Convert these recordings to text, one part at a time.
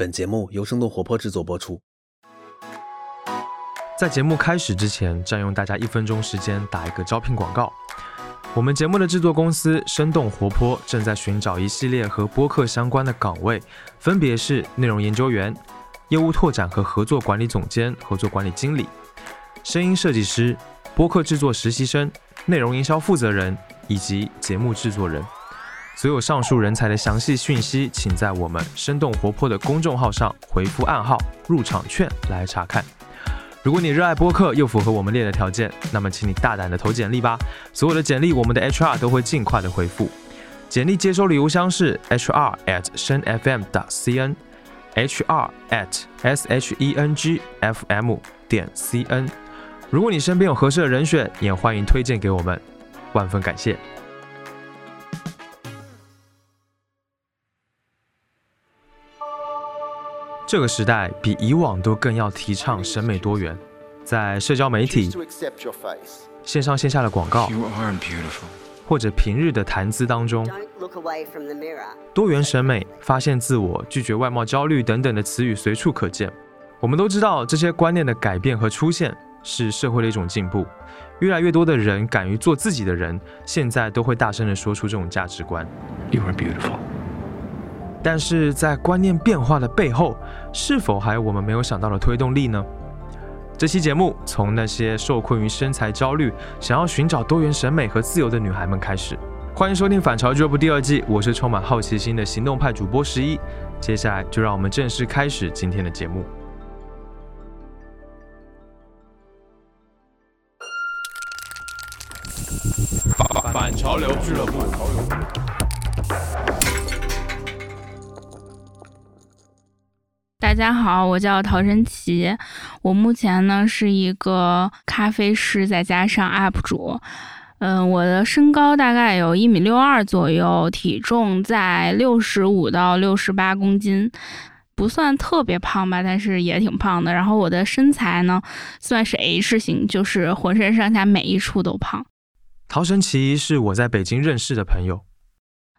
本节目由生动活泼制作播出。在节目开始之前，占用大家一分钟时间打一个招聘广告。我们节目的制作公司生动活泼正在寻找一系列和播客相关的岗位，分别是内容研究员、业务拓展和合作管理总监、合作管理经理、声音设计师、播客制作实习生、内容营销负责人以及节目制作人。所有上述人才的详细讯息，请在我们生动活泼的公众号上回复暗号“入场券”来查看。如果你热爱播客，又符合我们列的条件，那么请你大胆的投简历吧。所有的简历，我们的 HR 都会尽快的回复。简历接收的邮箱是 hr at 声 fm 点 cn，hr at s h e n g f m 点 cn。如果你身边有合适的人选，也欢迎推荐给我们，万分感谢。这个时代比以往都更要提倡审美多元，在社交媒体、线上线下的广告，或者平日的谈资当中，多元审美、发现自我、拒绝外貌焦虑等等的词语随处可见。我们都知道，这些观念的改变和出现是社会的一种进步。越来越多的人敢于做自己的人，现在都会大声地说出这种价值观。You are beautiful. 但是在观念变化的背后，是否还有我们没有想到的推动力呢？这期节目从那些受困于身材焦虑、想要寻找多元审美和自由的女孩们开始。欢迎收听《反潮俱乐部》第二季，我是充满好奇心的行动派主播十一。接下来就让我们正式开始今天的节目。反反潮流俱乐部。大家好，我叫陶晨奇，我目前呢是一个咖啡师，再加上 UP 主。嗯，我的身高大概有一米六二左右，体重在六十五到六十八公斤，不算特别胖吧，但是也挺胖的。然后我的身材呢算是 H 型，就是浑身上下每一处都胖。陶晨奇是我在北京认识的朋友。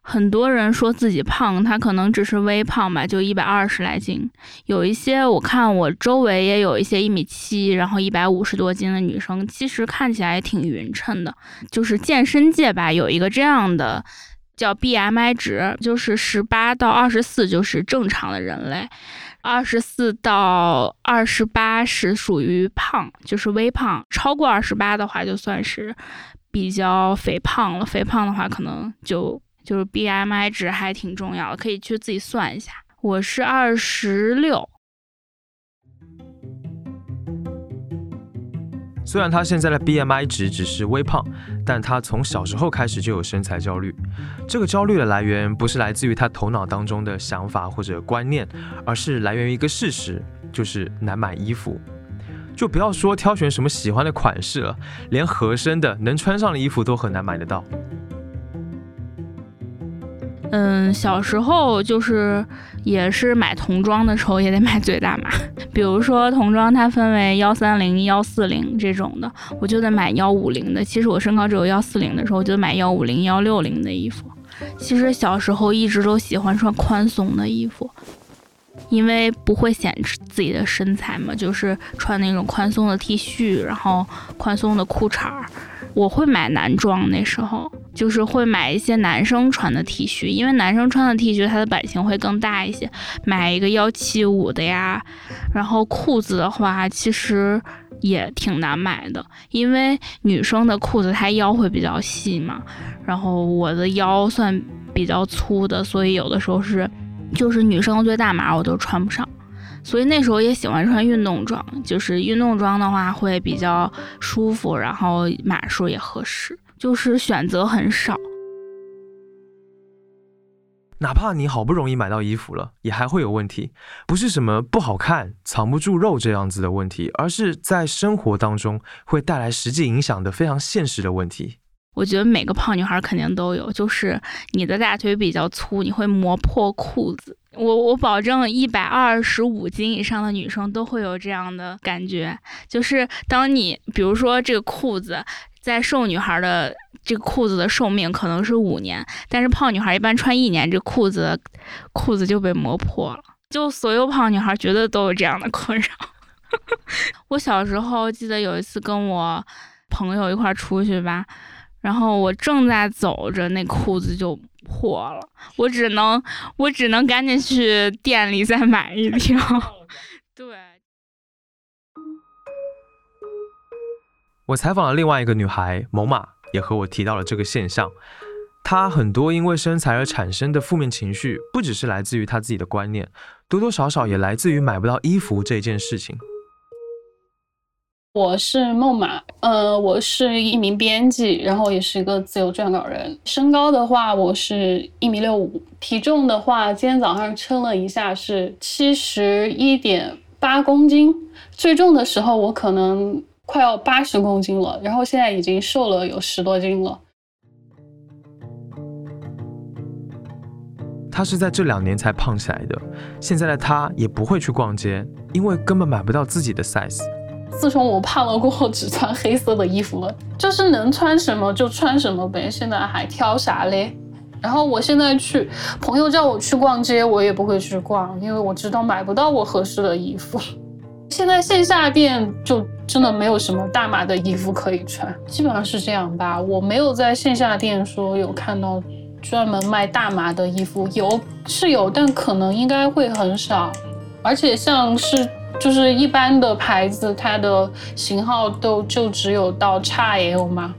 很多人说自己胖，他可能只是微胖吧，就一百二十来斤。有一些我看我周围也有一些一米七，然后一百五十多斤的女生，其实看起来也挺匀称的。就是健身界吧，有一个这样的叫 BMI 值，就是十八到二十四就是正常的人类，二十四到二十八是属于胖，就是微胖。超过二十八的话，就算是比较肥胖了。肥胖的话，可能就。就是 B M I 值还挺重要的，可以去自己算一下。我是二十六。虽然他现在的 B M I 值只是微胖，但他从小时候开始就有身材焦虑。这个焦虑的来源不是来自于他头脑当中的想法或者观念，而是来源于一个事实，就是难买衣服。就不要说挑选什么喜欢的款式了，连合身的能穿上的衣服都很难买得到。嗯，小时候就是也是买童装的时候也得买最大码，比如说童装它分为幺三零、幺四零这种的，我就得买幺五零的。其实我身高只有幺四零的时候，我就买幺五零、幺六零的衣服。其实小时候一直都喜欢穿宽松的衣服，因为不会显示自己的身材嘛，就是穿那种宽松的 T 恤，然后宽松的裤衩儿。我会买男装，那时候就是会买一些男生穿的 T 恤，因为男生穿的 T 恤它的版型会更大一些。买一个幺七五的呀，然后裤子的话其实也挺难买的，因为女生的裤子它腰会比较细嘛，然后我的腰算比较粗的，所以有的时候是就是女生最大码我都穿不上。所以那时候也喜欢穿运动装，就是运动装的话会比较舒服，然后码数也合适，就是选择很少。哪怕你好不容易买到衣服了，也还会有问题，不是什么不好看、藏不住肉这样子的问题，而是在生活当中会带来实际影响的非常现实的问题。我觉得每个胖女孩肯定都有，就是你的大腿比较粗，你会磨破裤子。我我保证，一百二十五斤以上的女生都会有这样的感觉，就是当你比如说这个裤子，在瘦女孩的这个裤子的寿命可能是五年，但是胖女孩一般穿一年，这裤子裤子就被磨破了。就所有胖女孩觉得都有这样的困扰。我小时候记得有一次跟我朋友一块出去吧，然后我正在走着，那裤子就破了，我只能我只能赶紧去店里再买一条。对。我采访了另外一个女孩某马，也和我提到了这个现象。她很多因为身材而产生的负面情绪，不只是来自于她自己的观念，多多少少也来自于买不到衣服这件事情。我是孟马，呃，我是一名编辑，然后也是一个自由撰稿人。身高的话，我是一米六五，体重的话，今天早上称了一下是七十一点八公斤。最重的时候，我可能快要八十公斤了，然后现在已经瘦了有十多斤了。他是在这两年才胖起来的，现在的他也不会去逛街，因为根本买不到自己的 size。自从我胖了过后，只穿黑色的衣服了，就是能穿什么就穿什么呗。现在还挑啥嘞？然后我现在去，朋友叫我去逛街，我也不会去逛，因为我知道买不到我合适的衣服。现在线下店就真的没有什么大码的衣服可以穿，基本上是这样吧。我没有在线下店说有看到专门卖大码的衣服，有是有，但可能应该会很少，而且像是。就是一般的牌子，它的型号都就只有到 XL 嘛，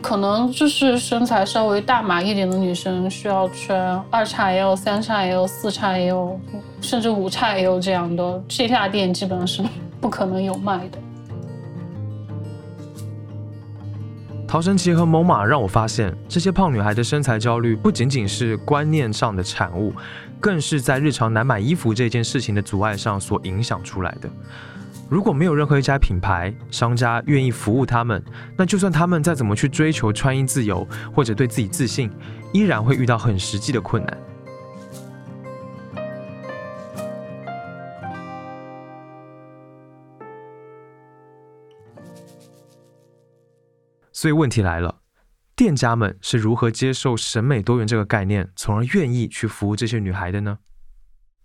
可能就是身材稍微大码一点的女生需要穿二 XL、三 XL、四 XL，甚至五 XL 这样的，线下店基本上是不可能有卖的。陶神奇和某马让我发现，这些胖女孩的身材焦虑不仅仅是观念上的产物。更是在日常难买衣服这件事情的阻碍上所影响出来的。如果没有任何一家品牌商家愿意服务他们，那就算他们再怎么去追求穿衣自由或者对自己自信，依然会遇到很实际的困难。所以问题来了。店家们是如何接受审美多元这个概念，从而愿意去服务这些女孩的呢？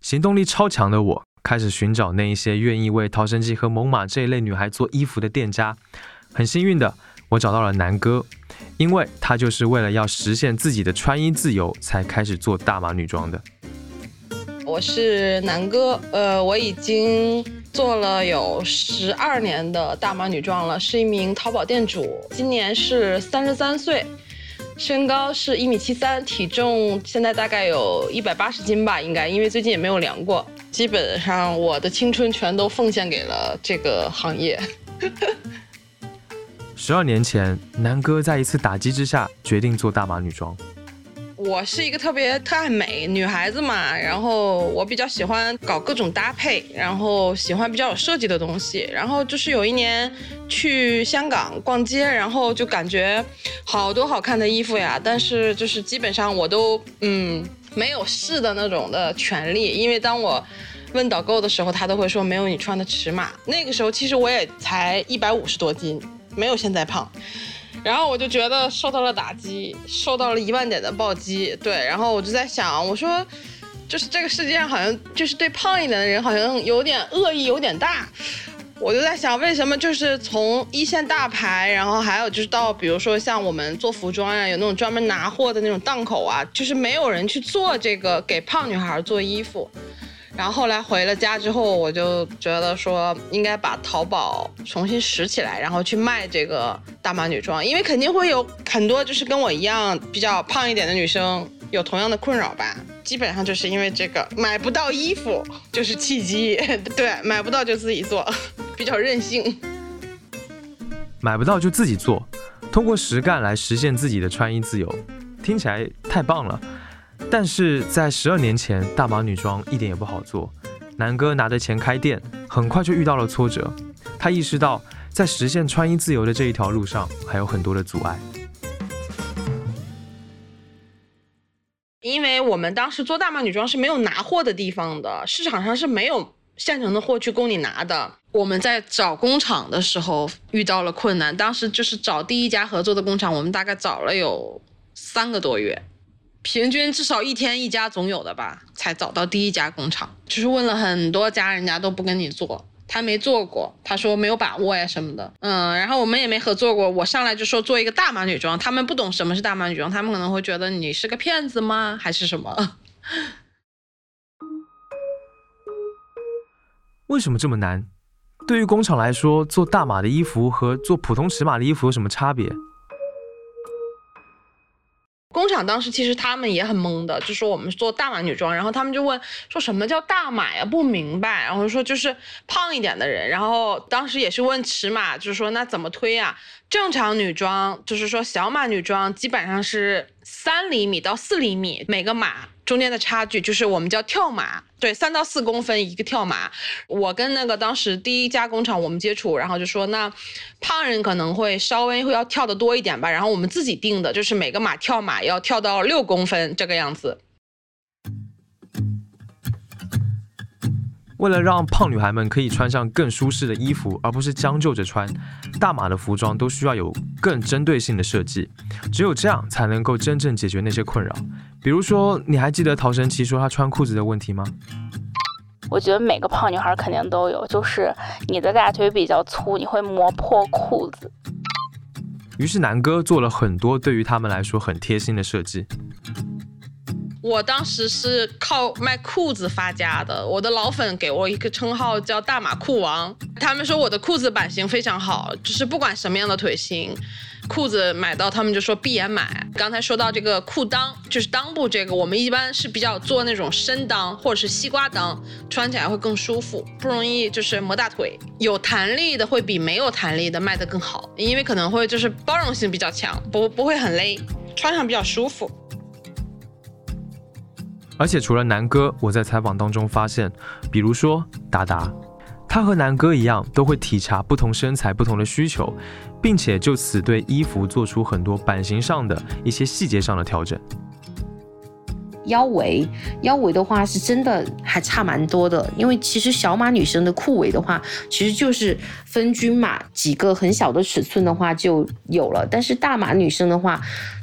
行动力超强的我开始寻找那一些愿意为逃生记和猛犸这一类女孩做衣服的店家。很幸运的，我找到了南哥，因为他就是为了要实现自己的穿衣自由，才开始做大码女装的。我是南哥，呃，我已经做了有十二年的大码女装了，是一名淘宝店主，今年是三十三岁，身高是一米七三，体重现在大概有一百八十斤吧，应该，因为最近也没有量过。基本上我的青春全都奉献给了这个行业。十二年前，南哥在一次打击之下决定做大码女装。我是一个特别特爱美女孩子嘛，然后我比较喜欢搞各种搭配，然后喜欢比较有设计的东西。然后就是有一年去香港逛街，然后就感觉好多好看的衣服呀，但是就是基本上我都嗯没有试的那种的权利，因为当我问导购的时候，他都会说没有你穿的尺码。那个时候其实我也才一百五十多斤，没有现在胖。然后我就觉得受到了打击，受到了一万点的暴击。对，然后我就在想，我说，就是这个世界上好像就是对胖一点的人好像有点恶意，有点大。我就在想，为什么就是从一线大牌，然后还有就是到比如说像我们做服装呀，有那种专门拿货的那种档口啊，就是没有人去做这个给胖女孩做衣服。然后后来回了家之后，我就觉得说应该把淘宝重新拾起来，然后去卖这个大码女装，因为肯定会有很多就是跟我一样比较胖一点的女生有同样的困扰吧。基本上就是因为这个买不到衣服就是契机，对，买不到就自己做，比较任性。买不到就自己做，通过实干来实现自己的穿衣自由，听起来太棒了。但是在十二年前，大码女装一点也不好做。南哥拿着钱开店，很快就遇到了挫折。他意识到，在实现穿衣自由的这一条路上，还有很多的阻碍。因为我们当时做大码女装是没有拿货的地方的，市场上是没有现成的货去供你拿的。我们在找工厂的时候遇到了困难，当时就是找第一家合作的工厂，我们大概找了有三个多月。平均至少一天一家总有的吧，才找到第一家工厂。就是问了很多家，人家都不跟你做，他没做过，他说没有把握呀什么的。嗯，然后我们也没合作过，我上来就说做一个大码女装，他们不懂什么是大码女装，他们可能会觉得你是个骗子吗，还是什么？为什么这么难？对于工厂来说，做大码的衣服和做普通尺码的衣服有什么差别？工厂当时其实他们也很懵的，就说我们做大码女装，然后他们就问说什么叫大码呀，不明白，然后说就是胖一点的人，然后当时也是问尺码，就是说那怎么推呀？正常女装就是说小码女装基本上是三厘米到四厘米每个码。中间的差距就是我们叫跳码，对，三到四公分一个跳码。我跟那个当时第一家工厂我们接触，然后就说那胖人可能会稍微会要跳的多一点吧。然后我们自己定的就是每个码跳码要跳到六公分这个样子。为了让胖女孩们可以穿上更舒适的衣服，而不是将就着穿，大码的服装都需要有更针对性的设计，只有这样才能够真正解决那些困扰。比如说，你还记得陶神奇说她穿裤子的问题吗？我觉得每个胖女孩肯定都有，就是你的大腿比较粗，你会磨破裤子。于是南哥做了很多对于他们来说很贴心的设计。我当时是靠卖裤子发家的，我的老粉给我一个称号叫“大码裤王”，他们说我的裤子版型非常好，就是不管什么样的腿型。裤子买到，他们就说闭眼买。刚才说到这个裤裆，就是裆部这个，我们一般是比较做那种深裆或者是西瓜裆，穿起来会更舒服，不容易就是磨大腿。有弹力的会比没有弹力的卖得更好，因为可能会就是包容性比较强，不不会很勒，穿上比较舒服。而且除了南哥，我在采访当中发现，比如说达达。他和南哥一样，都会体察不同身材不同的需求，并且就此对衣服做出很多版型上的一些细节上的调整。腰围，腰围的话是真的还差蛮多的，因为其实小码女生的裤围的话，其实就是分均码几个很小的尺寸的话就有了，但是大码女生的话，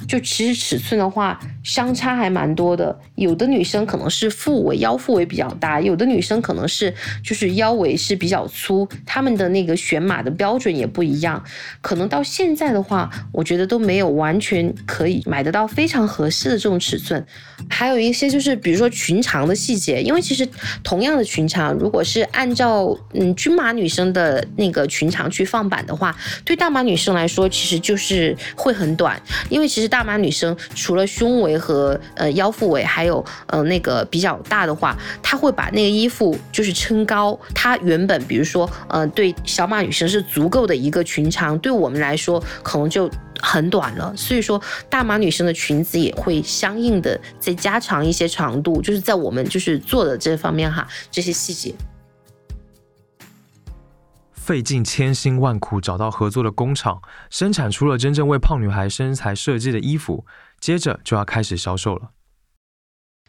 就其实尺寸的话相差还蛮多的，有的女生可能是腹围腰腹围比较大，有的女生可能是就是腰围是比较粗，她们的那个选码的标准也不一样，可能到现在的话，我觉得都没有完全可以买得到非常合适的这种尺寸，还。有还有一些就是，比如说裙长的细节，因为其实同样的裙长，如果是按照嗯均码女生的那个裙长去放版的话，对大码女生来说，其实就是会很短。因为其实大码女生除了胸围和呃腰腹围，还有呃那个比较大的话，她会把那个衣服就是撑高。她原本比如说呃对小码女生是足够的一个裙长，对我们来说可能就。很短了，所以说大码女生的裙子也会相应的再加长一些长度，就是在我们就是做的这方面哈，这些细节。费尽千辛万苦找到合作的工厂，生产出了真正为胖女孩身材设计的衣服，接着就要开始销售了。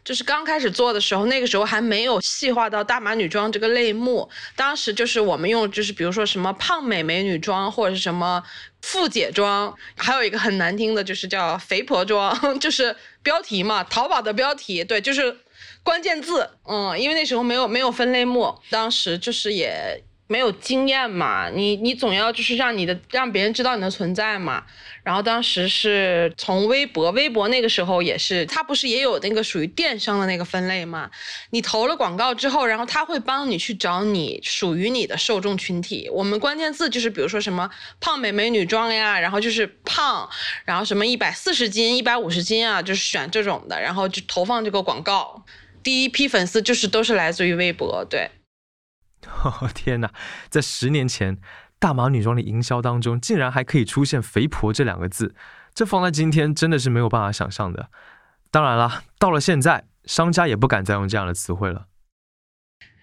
就是刚开始做的时候，那个时候还没有细化到大码女装这个类目。当时就是我们用，就是比如说什么胖美美女装，或者是什么富姐装，还有一个很难听的，就是叫肥婆装，就是标题嘛，淘宝的标题，对，就是关键字，嗯，因为那时候没有没有分类目，当时就是也。没有经验嘛，你你总要就是让你的让别人知道你的存在嘛。然后当时是从微博，微博那个时候也是，它不是也有那个属于电商的那个分类嘛？你投了广告之后，然后他会帮你去找你属于你的受众群体。我们关键字就是比如说什么胖美美女装呀，然后就是胖，然后什么一百四十斤、一百五十斤啊，就是选这种的，然后就投放这个广告。第一批粉丝就是都是来自于微博，对。天哪，在十年前，大码女装的营销当中，竟然还可以出现“肥婆”这两个字，这放在今天真的是没有办法想象的。当然了，到了现在，商家也不敢再用这样的词汇了。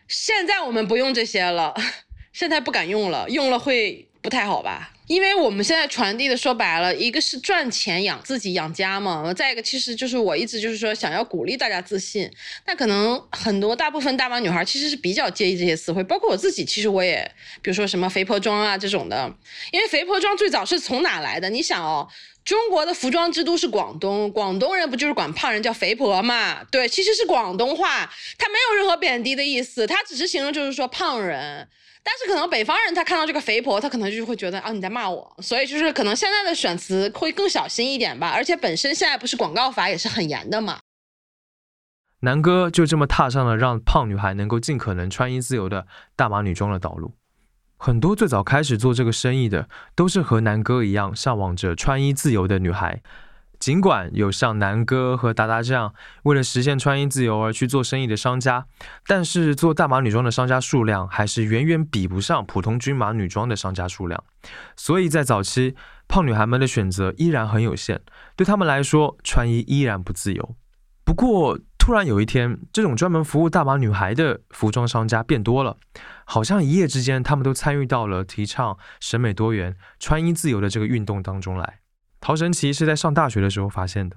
现在我们不用这些了，现在不敢用了，用了会不太好吧？因为我们现在传递的说白了，一个是赚钱养自己养家嘛，再一个其实就是我一直就是说想要鼓励大家自信。那可能很多大部分大妈女孩其实是比较介意这些词汇，包括我自己，其实我也比如说什么肥婆装啊这种的，因为肥婆装最早是从哪来的？你想哦，中国的服装之都是广东，广东人不就是管胖人叫肥婆嘛？对，其实是广东话，它没有任何贬低的意思，它只是形容就是说胖人。但是可能北方人他看到这个肥婆，他可能就会觉得啊你在骂我，所以就是可能现在的选词会更小心一点吧。而且本身现在不是广告法也是很严的嘛。南哥就这么踏上了让胖女孩能够尽可能穿衣自由的大码女装的道路。很多最早开始做这个生意的，都是和南哥一样向往着穿衣自由的女孩。尽管有像南哥和达达这样为了实现穿衣自由而去做生意的商家，但是做大码女装的商家数量还是远远比不上普通均码女装的商家数量。所以在早期，胖女孩们的选择依然很有限，对她们来说，穿衣依然不自由。不过，突然有一天，这种专门服务大码女孩的服装商家变多了，好像一夜之间，他们都参与到了提倡审美多元、穿衣自由的这个运动当中来。陶神奇是在上大学的时候发现的，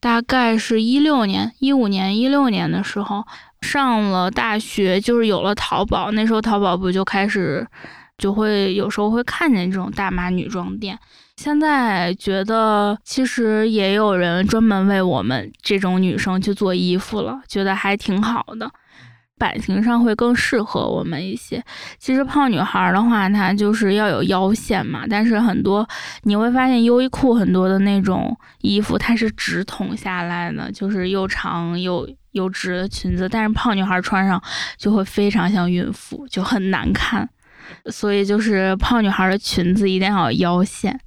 大概是一六年、一五年、一六年的时候上了大学，就是有了淘宝。那时候淘宝不就开始，就会有时候会看见这种大码女装店。现在觉得其实也有人专门为我们这种女生去做衣服了，觉得还挺好的。版型上会更适合我们一些。其实胖女孩的话，她就是要有腰线嘛。但是很多你会发现，优衣库很多的那种衣服，它是直筒下来的，就是又长又又直的裙子。但是胖女孩穿上就会非常像孕妇，就很难看。所以就是胖女孩的裙子一定要有腰线。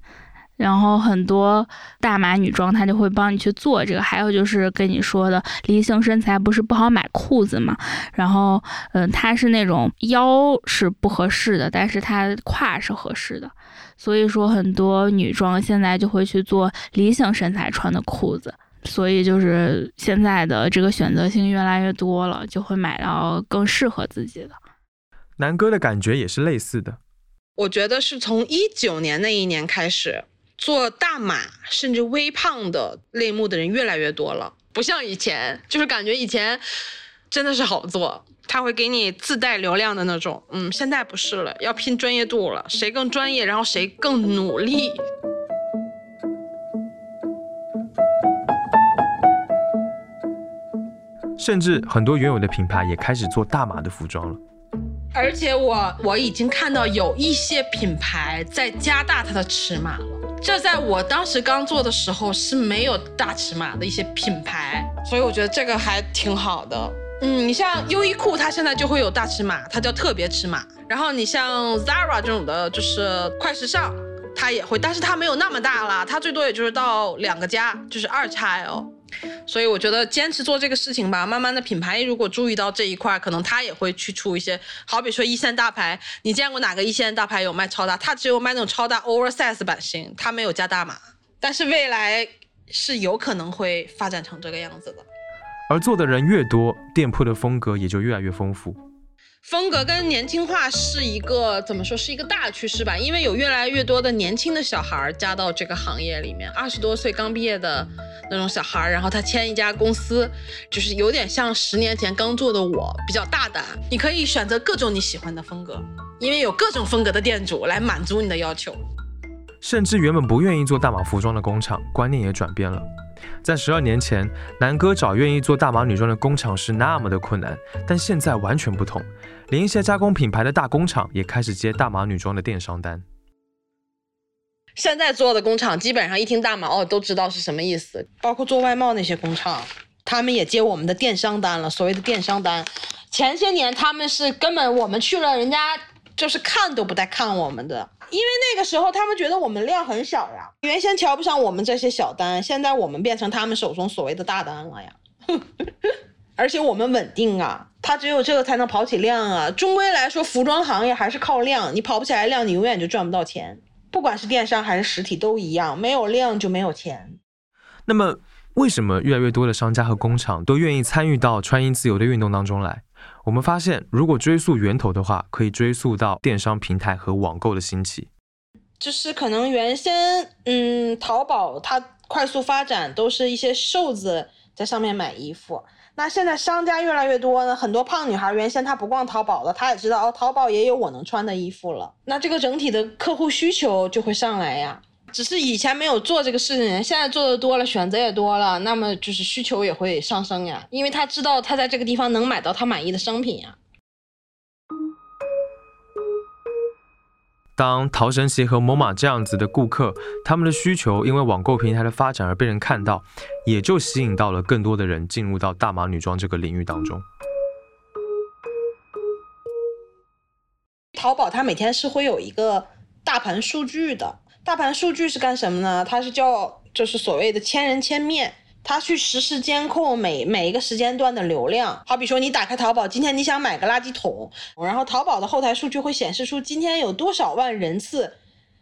然后很多大码女装，她就会帮你去做这个。还有就是跟你说的，梨形身材不是不好买裤子嘛？然后，嗯，它是那种腰是不合适的，但是它胯是合适的。所以说，很多女装现在就会去做梨形身材穿的裤子。所以就是现在的这个选择性越来越多了，就会买到更适合自己的。南哥的感觉也是类似的。我觉得是从一九年那一年开始。做大码甚至微胖的类目的人越来越多了，不像以前，就是感觉以前真的是好做，他会给你自带流量的那种。嗯，现在不是了，要拼专业度了，谁更专业，然后谁更努力。甚至很多原有的品牌也开始做大码的服装了。而且我我已经看到有一些品牌在加大它的尺码了。这在我当时刚做的时候是没有大尺码的一些品牌，所以我觉得这个还挺好的。嗯，你像优衣库，它现在就会有大尺码，它叫特别尺码。然后你像 Zara 这种的，就是快时尚，它也会，但是它没有那么大了，它最多也就是到两个加，就是二 XL。所以我觉得坚持做这个事情吧，慢慢的品牌如果注意到这一块，可能他也会去出一些，好比说一线大牌，你见过哪个一线大牌有卖超大？他只有卖那种超大 oversize 版型，他没有加大码。但是未来是有可能会发展成这个样子的。而做的人越多，店铺的风格也就越来越丰富。风格跟年轻化是一个怎么说是一个大趋势吧？因为有越来越多的年轻的小孩加到这个行业里面，二十多岁刚毕业的那种小孩，然后他签一家公司，就是有点像十年前刚做的我，比较大胆，你可以选择各种你喜欢的风格，因为有各种风格的店主来满足你的要求。甚至原本不愿意做大码服装的工厂，观念也转变了。在十二年前，南哥找愿意做大码女装的工厂是那么的困难，但现在完全不同，连一些加工品牌的大工厂也开始接大码女装的电商单。现在做的工厂基本上一听大码哦，都知道是什么意思，包括做外贸那些工厂，他们也接我们的电商单了。所谓的电商单，前些年他们是根本我们去了，人家就是看都不带看我们的。因为那个时候他们觉得我们量很小呀，原先瞧不上我们这些小单，现在我们变成他们手中所谓的大单了呀。而且我们稳定啊，他只有这个才能跑起量啊。终归来说，服装行业还是靠量，你跑不起来量，你永远就赚不到钱。不管是电商还是实体都一样，没有量就没有钱。那么，为什么越来越多的商家和工厂都愿意参与到穿衣自由的运动当中来？我们发现，如果追溯源头的话，可以追溯到电商平台和网购的兴起。就是可能原先，嗯，淘宝它快速发展都是一些瘦子在上面买衣服。那现在商家越来越多呢，很多胖女孩原先她不逛淘宝了，她也知道哦，淘宝也有我能穿的衣服了。那这个整体的客户需求就会上来呀。只是以前没有做这个事情，现在做的多了，选择也多了，那么就是需求也会上升呀。因为他知道他在这个地方能买到他满意的商品呀。当淘神鞋和某马这样子的顾客，他们的需求因为网购平台的发展而被人看到，也就吸引到了更多的人进入到大码女装这个领域当中。淘宝它每天是会有一个大盘数据的，大盘数据是干什么呢？它是叫就是所谓的千人千面。它去实时监控每每一个时间段的流量，好比说你打开淘宝，今天你想买个垃圾桶，然后淘宝的后台数据会显示出今天有多少万人次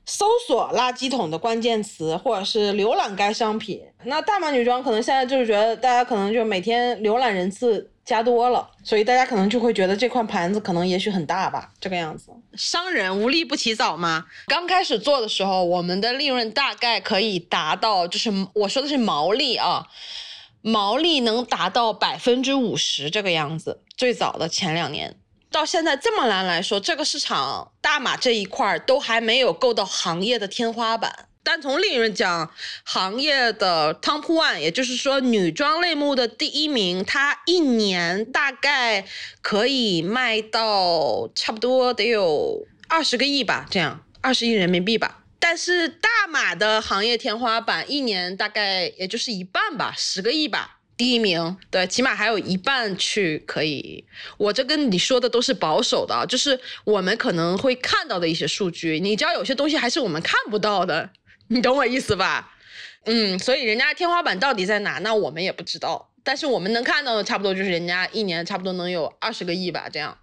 搜索垃圾桶的关键词，或者是浏览该商品。那大码女装可能现在就是觉得大家可能就每天浏览人次。加多了，所以大家可能就会觉得这块盘子可能也许很大吧，这个样子。商人无利不起早嘛。刚开始做的时候，我们的利润大概可以达到，就是我说的是毛利啊，毛利能达到百分之五十这个样子。最早的前两年，到现在这么难来说，这个市场大码这一块都还没有够到行业的天花板。单从利润讲，行业的 top one，也就是说女装类目的第一名，它一年大概可以卖到差不多得有二十个亿吧，这样二十亿人民币吧。但是大码的行业天花板一年大概也就是一半吧，十个亿吧。第一名，对，起码还有一半去可以。我这跟你说的都是保守的，就是我们可能会看到的一些数据。你知道有些东西还是我们看不到的。你懂我意思吧？嗯，所以人家天花板到底在哪？那我们也不知道。但是我们能看到的，差不多就是人家一年差不多能有二十个亿吧，这样。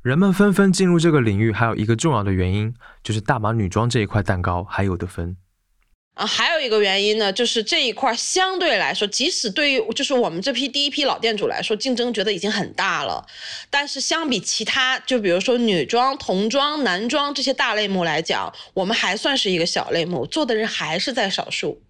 人们纷纷进入这个领域，还有一个重要的原因，就是大码女装这一块蛋糕还有的分。啊，还有一个原因呢，就是这一块相对来说，即使对于就是我们这批第一批老店主来说，竞争觉得已经很大了，但是相比其他，就比如说女装、童装、男装这些大类目来讲，我们还算是一个小类目，做的人还是在少数。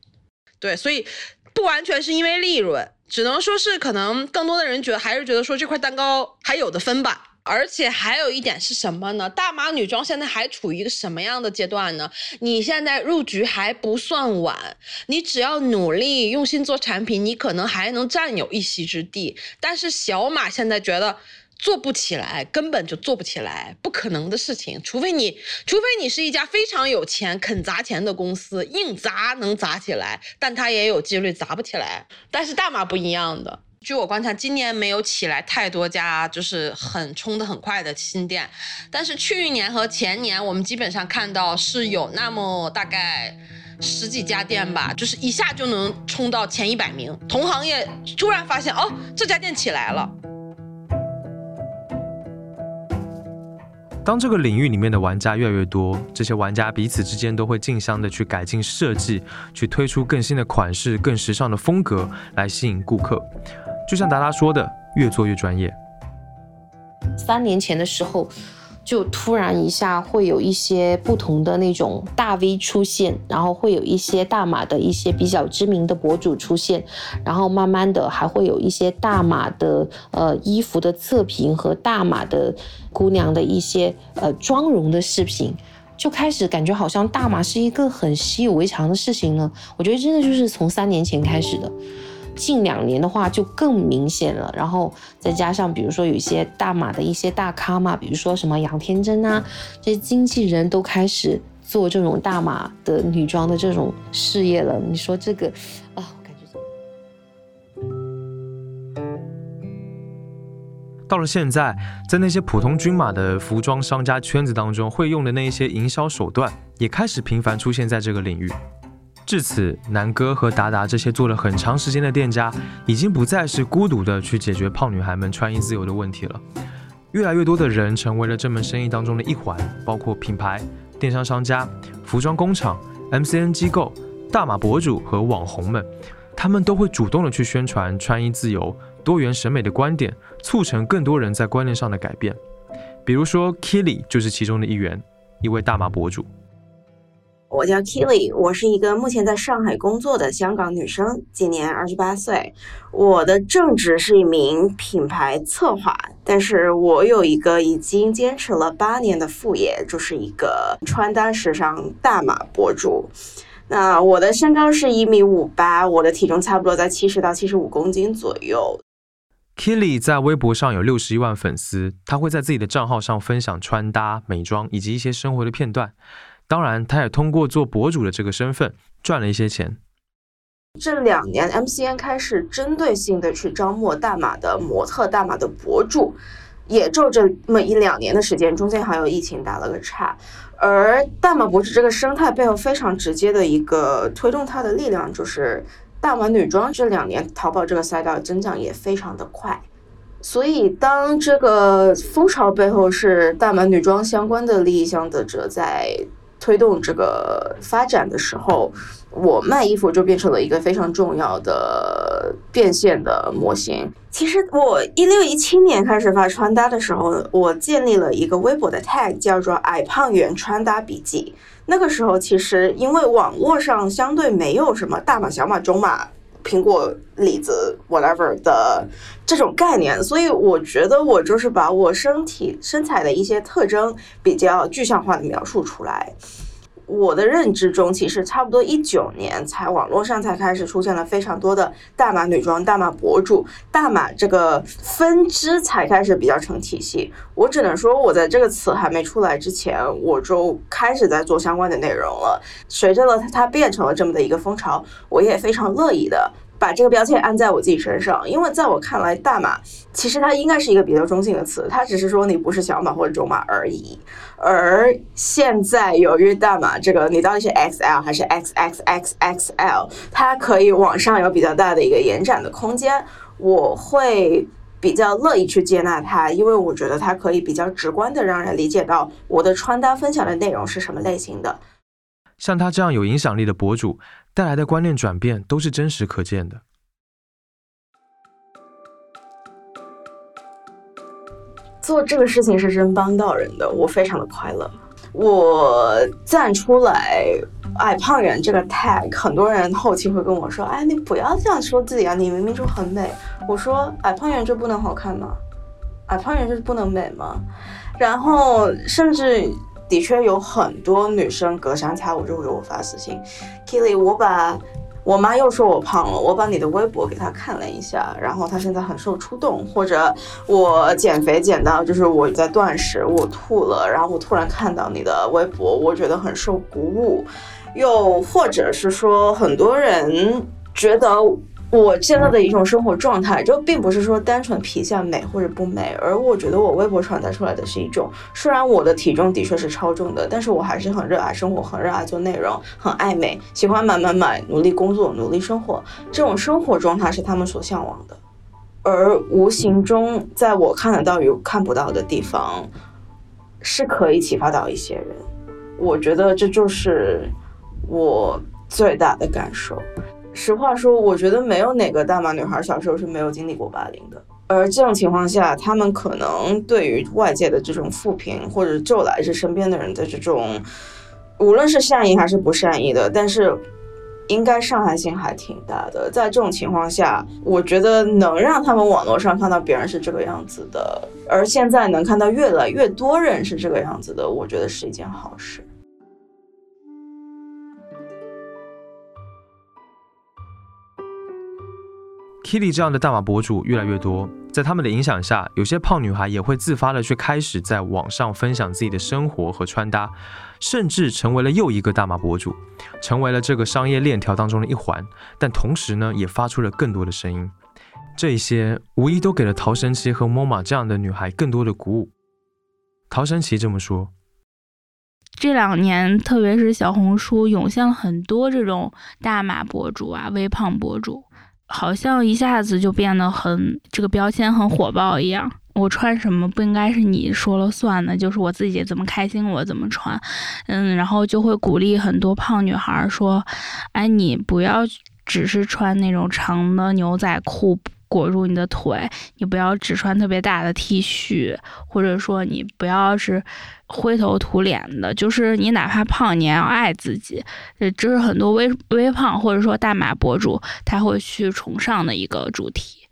对，所以不完全是因为利润，只能说是可能更多的人觉得还是觉得说这块蛋糕还有的分吧。而且还有一点是什么呢？大码女装现在还处于一个什么样的阶段呢？你现在入局还不算晚，你只要努力用心做产品，你可能还能占有一席之地。但是小码现在觉得做不起来，根本就做不起来，不可能的事情。除非你，除非你是一家非常有钱、肯砸钱的公司，硬砸能砸起来，但它也有几率砸不起来。但是大码不一样的。据我观察，今年没有起来太多家，就是很冲的很快的新店。但是去年和前年，我们基本上看到是有那么大概十几家店吧，就是一下就能冲到前一百名。同行业突然发现，哦，这家店起来了。当这个领域里面的玩家越来越多，这些玩家彼此之间都会竞相的去改进设计，去推出更新的款式、更时尚的风格，来吸引顾客。就像达达说的，越做越专业。三年前的时候，就突然一下会有一些不同的那种大 V 出现，然后会有一些大码的一些比较知名的博主出现，然后慢慢的还会有一些大码的呃衣服的测评和大码的姑娘的一些呃妆容的视频，就开始感觉好像大码是一个很习以为常的事情了。我觉得真的就是从三年前开始的。近两年的话就更明显了，然后再加上比如说有一些大码的一些大咖嘛，比如说什么杨天真啊，这些经纪人都开始做这种大码的女装的这种事业了。你说这个啊，我感觉到了现在，在那些普通均码的服装商家圈子当中，会用的那一些营销手段，也开始频繁出现在这个领域。至此，南哥和达达这些做了很长时间的店家，已经不再是孤独的去解决胖女孩们穿衣自由的问题了。越来越多的人成为了这门生意当中的一环，包括品牌、电商商家、服装工厂、MCN 机构、大码博主和网红们，他们都会主动的去宣传穿衣自由、多元审美的观点，促成更多人在观念上的改变。比如说 Killy 就是其中的一员，一位大码博主。我叫 Killy，我是一个目前在上海工作的香港女生，今年二十八岁。我的正职是一名品牌策划，但是我有一个已经坚持了八年的副业，就是一个穿搭时尚大码博主。那我的身高是一米五八，我的体重差不多在七十到七十五公斤左右。Killy 在微博上有六十一万粉丝，他会在自己的账号上分享穿搭、美妆以及一些生活的片段。当然，他也通过做博主的这个身份赚了一些钱。这两年，MCN 开始针对性的去招募大码的模特、大码的博主，也就这么一两年的时间，中间还有疫情打了个岔。而大码博主这个生态背后非常直接的一个推动它的力量，就是大码女装这两年淘宝这个赛道增长也非常的快。所以，当这个风潮背后是大码女装相关的利益相得者在。推动这个发展的时候，我卖衣服就变成了一个非常重要的变现的模型。其实我一六一七年开始发穿搭的时候，我建立了一个微博的 tag，叫做“矮胖圆穿搭笔记”。那个时候，其实因为网络上相对没有什么大码、小码、中码。苹果、李子、whatever 的这种概念，所以我觉得我就是把我身体身材的一些特征比较具象化的描述出来。我的认知中，其实差不多一九年才网络上才开始出现了非常多的大码女装、大码博主、大码这个分支才开始比较成体系。我只能说，我在这个词还没出来之前，我就开始在做相关的内容了。随着了它变成了这么的一个风潮，我也非常乐意的。把这个标签安在我自己身上，因为在我看来，大码其实它应该是一个比较中性的词，它只是说你不是小码或者中码而已。而现在由于大码这个，你到底是 XL 还是 XXXXL，它可以往上有比较大的一个延展的空间，我会比较乐意去接纳它，因为我觉得它可以比较直观的让人理解到我的穿搭分享的内容是什么类型的。像他这样有影响力的博主。带来的观念转变都是真实可见的。做这个事情是真帮到人的，我非常的快乐。我站出来“矮胖人”这个 tag，很多人后期会跟我说：“哎，你不要这样说自己啊，你明明就很美。”我说：“矮胖人就不能好看吗？矮胖人就是不能美吗？”然后甚至。的确有很多女生隔三差五就会给我发私信，Kili，我把我妈又说我胖了，我把你的微博给她看了一下，然后她现在很受触动，或者我减肥减到就是我在断食，我吐了，然后我突然看到你的微博，我觉得很受鼓舞，又或者是说很多人觉得。我现在的一种生活状态，就并不是说单纯皮相美或者不美，而我觉得我微博传达出来的是一种，虽然我的体重的确是超重的，但是我还是很热爱生活，很热爱做内容，很爱美，喜欢买买买，努力工作，努力生活，这种生活状态是他们所向往的，而无形中在我看得到与看不到的地方，是可以启发到一些人，我觉得这就是我最大的感受。实话说，我觉得没有哪个大码女孩小时候是没有经历过霸凌的。而这种情况下，他们可能对于外界的这种负评，或者就来自身边的人的这种，无论是善意还是不善意的，但是应该伤害性还挺大的。在这种情况下，我觉得能让他们网络上看到别人是这个样子的，而现在能看到越来越多人是这个样子的，我觉得是一件好事。Kitty 这样的大码博主越来越多，在他们的影响下，有些胖女孩也会自发的去开始在网上分享自己的生活和穿搭，甚至成为了又一个大码博主，成为了这个商业链条当中的一环。但同时呢，也发出了更多的声音，这些无疑都给了陶神奇和 MoMA 这样的女孩更多的鼓舞。陶神奇这么说：这两年，特别是小红书涌现了很多这种大码博主啊，微胖博主。好像一下子就变得很这个标签很火爆一样。我穿什么不应该是你说了算的，就是我自己怎么开心我怎么穿。嗯，然后就会鼓励很多胖女孩说：“哎，你不要只是穿那种长的牛仔裤，裹住你的腿，你不要只穿特别大的 T 恤，或者说你不要是灰头土脸的，就是你哪怕胖，你也要爱自己。这这是很多微微胖或者说大码博主他会去崇尚的一个主题，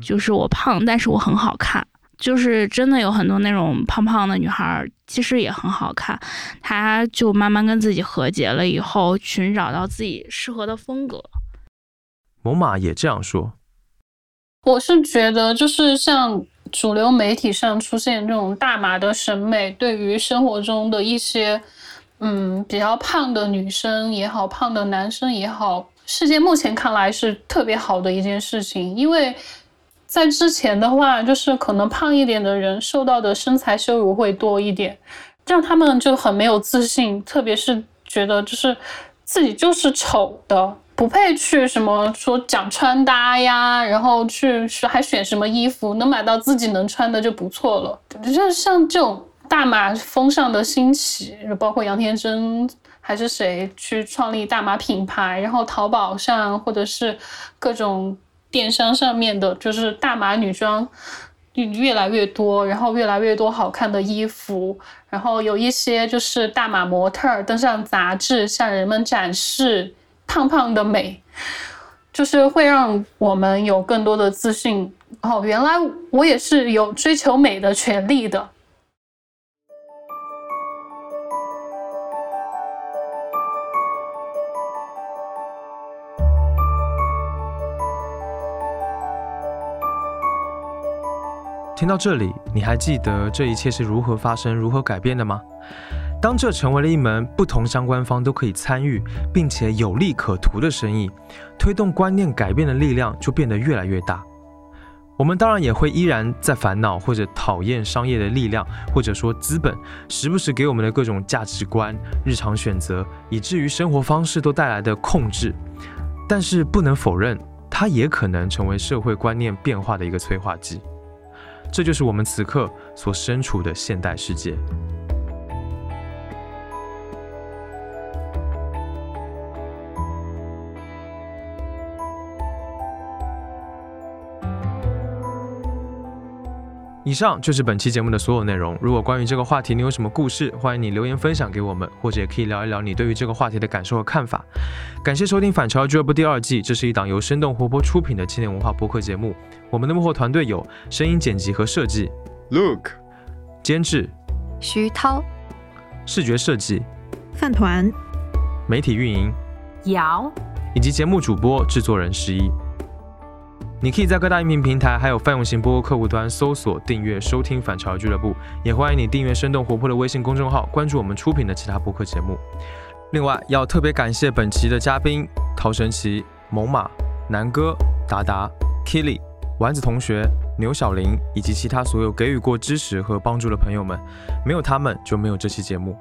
就是我胖，但是我很好看。就是真的有很多那种胖胖的女孩，其实也很好看。她就慢慢跟自己和解了以后，寻找到自己适合的风格。猛马也这样说。我是觉得，就是像主流媒体上出现这种大码的审美，对于生活中的一些，嗯，比较胖的女生也好，胖的男生也好，世界目前看来是特别好的一件事情。因为在之前的话，就是可能胖一点的人受到的身材羞辱会多一点，让他们就很没有自信，特别是觉得就是自己就是丑的。不配去什么说讲穿搭呀，然后去还选什么衣服，能买到自己能穿的就不错了。就像这种大码风尚的兴起，包括杨天真还是谁去创立大码品牌，然后淘宝上或者是各种电商上面的，就是大码女装越来越多，然后越来越多好看的衣服，然后有一些就是大码模特登上杂志，向人们展示。胖胖的美，就是会让我们有更多的自信。哦，原来我也是有追求美的权利的。听到这里，你还记得这一切是如何发生、如何改变的吗？当这成为了一门不同相关方都可以参与并且有利可图的生意，推动观念改变的力量就变得越来越大。我们当然也会依然在烦恼或者讨厌商业的力量，或者说资本时不时给我们的各种价值观、日常选择，以至于生活方式都带来的控制。但是不能否认，它也可能成为社会观念变化的一个催化剂。这就是我们此刻所身处的现代世界。以上就是本期节目的所有内容。如果关于这个话题你有什么故事，欢迎你留言分享给我们，或者也可以聊一聊你对于这个话题的感受和看法。感谢收听《反潮俱乐部》第二季，这是一档由生动活泼出品的青年文化播客节目。我们的幕后团队有声音剪辑和设计，Look，监制徐涛，视觉设计饭团，媒体运营姚，以及节目主播制作人十一。你可以在各大音频平台，还有泛用型播客客户端搜索、订阅、收听《反潮俱乐部》，也欢迎你订阅生动活泼的微信公众号，关注我们出品的其他播客节目。另外，要特别感谢本期的嘉宾：陶神奇、猛犸、南哥、达达、Killy、丸子同学、牛小林以及其他所有给予过支持和帮助的朋友们，没有他们就没有这期节目。